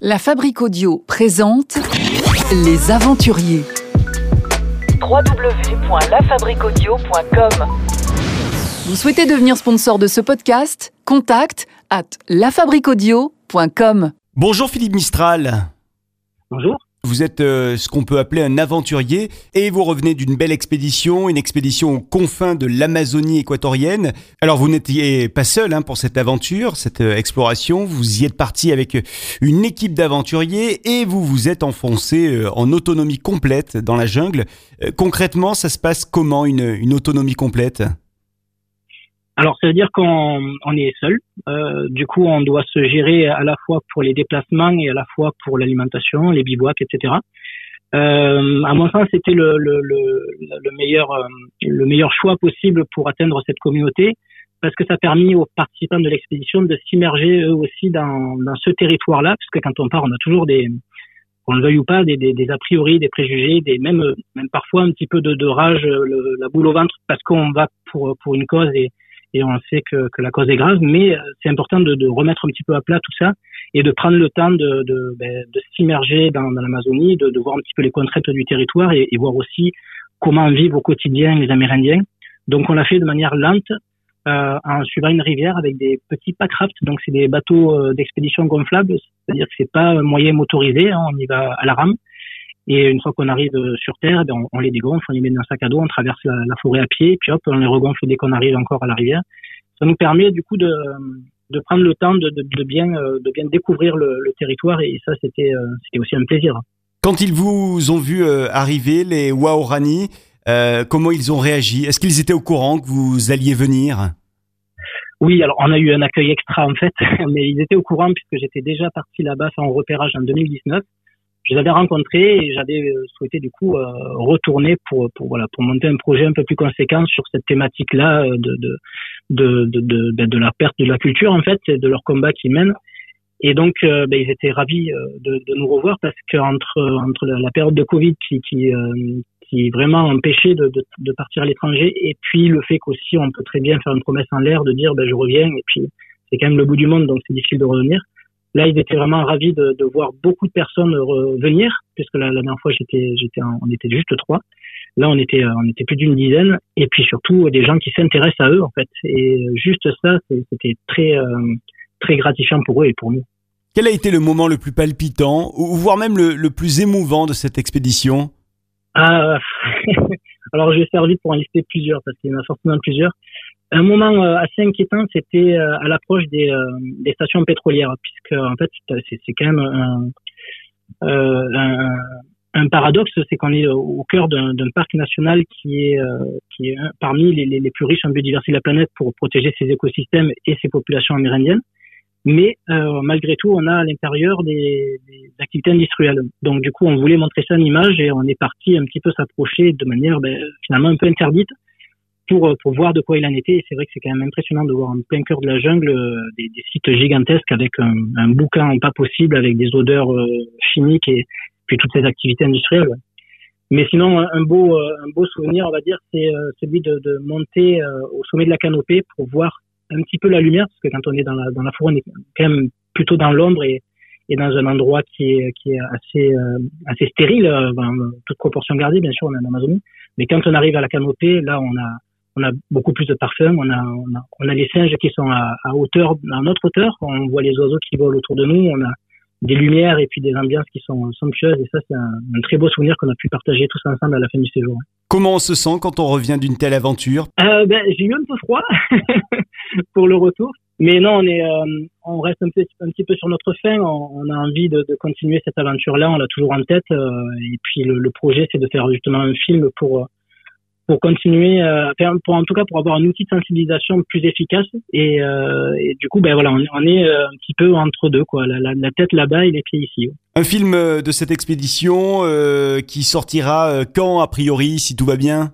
La Fabrique Audio présente Les Aventuriers. www.lafabriquaudio.com Vous souhaitez devenir sponsor de ce podcast? Contact à lafabriquaudio.com. Bonjour Philippe Mistral. Bonjour. Vous êtes euh, ce qu'on peut appeler un aventurier et vous revenez d'une belle expédition, une expédition aux confins de l'Amazonie équatorienne. Alors vous n'étiez pas seul hein, pour cette aventure, cette euh, exploration. Vous y êtes parti avec euh, une équipe d'aventuriers et vous vous êtes enfoncé en autonomie complète dans la jungle. Concrètement, ça se passe comment une autonomie complète? Alors, ça veut dire qu'on on est seul. Euh, du coup, on doit se gérer à la fois pour les déplacements et à la fois pour l'alimentation, les bivouacs, etc. Euh, à mon sens, c'était le, le, le, le meilleur euh, le meilleur choix possible pour atteindre cette communauté parce que ça a permis aux participants de l'expédition de s'immerger eux aussi dans, dans ce territoire-là, parce que quand on part, on a toujours des qu'on le veuille ou pas, des, des, a priori, des préjugés, des même même parfois un petit peu de, de rage, la boule au ventre, parce qu'on va pour pour une cause et et on sait que, que la cause est grave, mais euh, c'est important de, de remettre un petit peu à plat tout ça et de prendre le temps de, de, ben, de s'immerger dans, dans l'Amazonie, de, de voir un petit peu les contraintes du territoire et, et voir aussi comment vivent au quotidien les Amérindiens. Donc on l'a fait de manière lente euh, en suivant une rivière avec des petits packraft, donc c'est des bateaux euh, d'expédition gonflables, c'est-à-dire que c'est pas un moyen motorisé, hein, on y va à la rame. Et une fois qu'on arrive euh, sur Terre, ben, on, on les dégonfle, on les met dans un sac à dos, on traverse la, la forêt à pied, puis hop, on les regonfle dès qu'on arrive encore à la rivière. Ça nous permet du coup de, de prendre le temps de, de, de bien, euh, de bien découvrir le, le territoire, et ça c'était euh, c'était aussi un plaisir. Quand ils vous ont vu arriver, les Waorani, euh, comment ils ont réagi? Est-ce qu'ils étaient au courant que vous alliez venir? Oui, alors on a eu un accueil extra en fait, mais ils étaient au courant puisque j'étais déjà parti là-bas en repérage en 2019. Je les avais rencontrés et j'avais euh, souhaité du coup euh, retourner pour, pour voilà pour monter un projet un peu plus conséquent sur cette thématique-là euh, de de de, de, ben, de la perte de la culture en fait, et de leur combat qu'ils mènent. Et donc ben, ils étaient ravis de, nous revoir parce qu'entre entre la, période de Covid qui qui, qui vraiment empêchait de, de, de partir à l'étranger et puis le fait qu'aussi on peut très bien faire une promesse en l'air de dire ben, je reviens et puis c'est quand même le bout du monde donc c'est difficile de revenir. Là, ils étaient vraiment ravis de, de voir beaucoup de personnes revenir, puisque la, la dernière fois, j'étais, j'étais, en- on était juste trois. Là, on était, euh, on était plus d'une dizaine, et puis surtout des gens qui s'intéressent à eux, en fait. Et juste ça, c'était très, euh, très gratifiant pour eux et pour nous. Quel a été le moment le plus palpitant, ou voire même le, le plus émouvant de cette expédition? Ah, alors faire vite pour en lister plusieurs, parce qu'il y en a forcément plusieurs. Un moment euh, assez inquiétant, c'était euh, à l'approche des, euh, des stations pétrolières, puisque en fait, c'est quand même un, paradoxe, c'est qu'on est au cœur d'un parc national qui est, parmi les, plus riches en biodiversité de la planète pour protéger ses écosystèmes et ses populations amérindiennes. Mais malgré tout, on a à l'intérieur des, des activités industrielles. Donc du coup, on voulait montrer ça en image et on est parti un petit peu s'approcher de manière ben, finalement un peu interdite pour, euh, pour voir de quoi il en était. C'est vrai que c'est quand même impressionnant de voir en plein cœur de la jungle euh, des, sites gigantesques avec un, un boucan pas possible, avec des odeurs euh, chimiques et puis toutes ces activités industrielles. Mais sinon, un beau, un beau souvenir, on va dire, c'est celui de, monter au sommet de la canopée pour voir un petit peu la lumière, parce que quand on est dans la, dans la forêt, on est quand même plutôt dans l'ombre et, et dans un endroit qui est, qui est assez, assez stérile, ben, toute proportion gardée, bien sûr, on est en Amazonie. Mais quand on arrive à la canopée, là, on a, on a beaucoup plus de parfums, on a, on a, on a les singes qui sont à, à hauteur, à notre hauteur, on voit les oiseaux qui volent autour de nous, on a des lumières et puis des ambiances qui sont somptueuses, et ça, c'est un, un très beau souvenir qu'on a pu partager tous ensemble à la fin du séjour. Comment on se sent quand on revient d'une telle aventure? Euh, ben, j'ai eu un peu froid pour le retour. Mais non, on est, euh, on reste un, peu, un petit peu sur notre fin. On, on a envie de, de continuer cette aventure-là. On l'a toujours en tête. euh, et puis le, le projet, c'est de faire justement un film pour pour continuer, euh, pour en tout cas pour avoir un outil de sensibilisation plus efficace. Et, euh, et du coup, ben voilà, on, on est euh, un petit peu entre deux, quoi. La, la, la tête là-bas et les pieds ici. Un film de cette expédition euh, qui sortira quand, a priori, si tout va bien?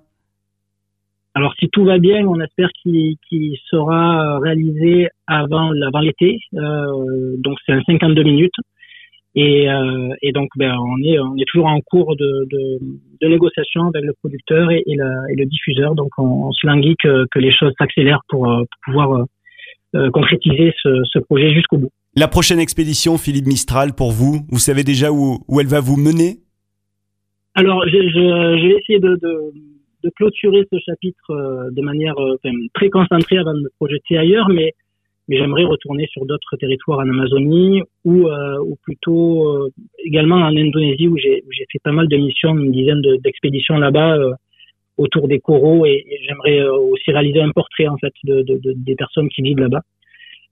Alors si tout va bien, on espère qu'il sera réalisé avant, avant l'été. Donc c'est un 52 minutes. Et, euh, et donc ben, on est on est toujours en cours de, de, de négociation avec le producteur et, et, la- et le diffuseur. Donc on, on se languit que, que les choses s'accélèrent pour, euh, pour pouvoir euh, euh, concrétiser ce, ce projet jusqu'au bout. La prochaine expédition, Philippe Mistral, pour vous, vous savez déjà où, où elle va vous mener? Alors, je, je, je vais essayer de, de, de clôturer ce chapitre euh, de manière euh, enfin, très concentrée avant de me projeter ailleurs, mais, mais j'aimerais retourner sur d'autres territoires en Amazonie ou, euh, ou plutôt euh, également en Indonésie où j'ai fait pas mal de missions, une dizaine de- d'expéditions là-bas euh, autour des coraux et, j'aimerais euh, aussi réaliser un portrait en fait de, de, de- des personnes qui vivent là-bas.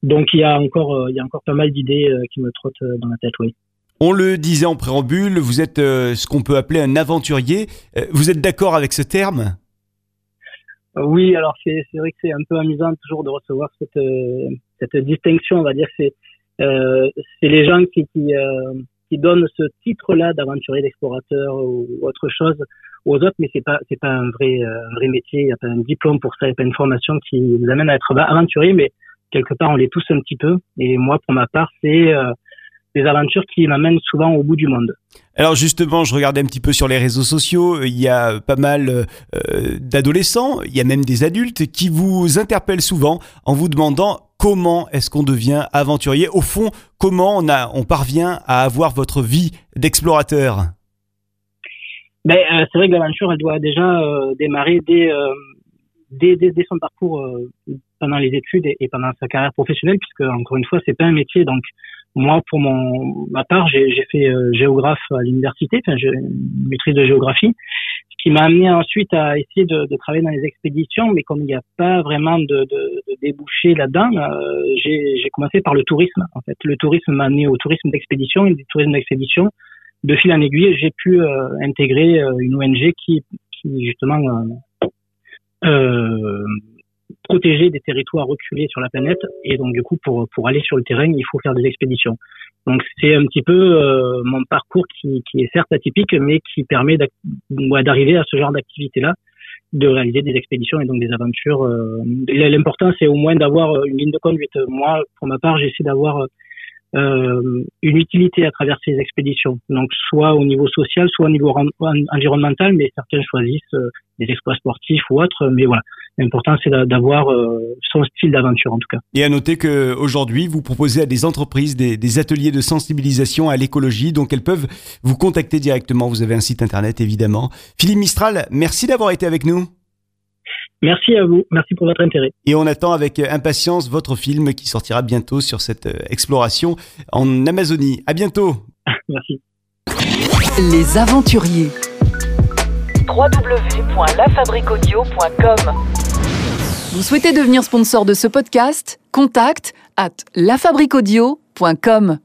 Donc il y a encore euh, il y a encore pas mal d'idées euh, qui me trottent dans la tête, oui. On le disait en préambule, vous êtes ce qu'on peut appeler un aventurier. Vous êtes d'accord avec ce terme? Oui, alors c'est vrai que c'est un peu amusant toujours de recevoir cette euh, cette distinction, on va dire. C'est euh, c'est les gens qui qui, euh, qui donnent ce titre-là d'aventurier, d'explorateur ou autre chose aux autres, mais c'est pas c'est pas un vrai euh, un vrai métier. Il n'y a pas un diplôme pour ça, il n'y a pas une formation qui vous amène à être aventurier, mais quelque part on l'est tous un petit peu. Et moi, pour ma part, c'est des aventures qui m'amènent souvent au bout du monde. Alors justement, je regardais un petit peu sur les réseaux sociaux, il y a pas mal euh, d'adolescents, il y a même des adultes qui vous interpellent souvent en vous demandant comment est-ce qu'on devient aventurier. Au fond, comment on, parvient à avoir votre vie d'explorateur? Ben, euh, c'est vrai que l'aventure, elle doit déjà euh, démarrer dès, euh, son parcours euh, pendant les études et, pendant sa carrière professionnelle, puisque encore une fois, c'est pas un métier. Moi, pour mon ma part, j'ai fait euh, géographe à l'université, enfin, j'ai une maîtrise de géographie, ce qui m'a amené ensuite à essayer de, de travailler dans les expéditions, mais comme il n'y a pas vraiment de, de, de débouché là-dedans, euh, j'ai commencé par le tourisme. En fait, le tourisme m'a amené au tourisme d'expédition et du tourisme d'expédition de fil en aiguille, j'ai pu euh, intégrer euh, une ONG qui, qui justement euh, euh, protégeait des territoires reculés sur la planète. Et donc du coup, pour pour aller sur le terrain, il faut faire des expéditions. Donc c'est un petit peu euh, mon parcours qui, qui est certes atypique, mais qui permet d'arriver à ce genre d'activité-là, de réaliser des expéditions et donc des aventures. euh. L'important, c'est au moins d'avoir une ligne de conduite. Moi, pour ma part, j'essaie d'avoir euh, une utilité à travers ces expéditions. Donc soit au niveau social, soit au niveau environnemental, mais certains choisissent euh, des exploits sportifs ou autres. Mais voilà, l'important c'est d'a- d'avoir euh, son style d'aventure en tout cas. Et à noter que aujourd'hui, vous proposez à des entreprises des, des ateliers de sensibilisation à l'écologie, donc elles peuvent vous contacter directement. Vous avez un site internet évidemment. Philippe Mistral, merci d'avoir été avec nous. Merci à vous, merci pour votre intérêt. Et on attend avec impatience votre film qui sortira bientôt sur cette euh, exploration en Amazonie. À bientôt. Merci. Les aventuriers. www.lafabriquaudio.com Vous souhaitez devenir sponsor de ce podcast? Contact à lafabriquaudio.com.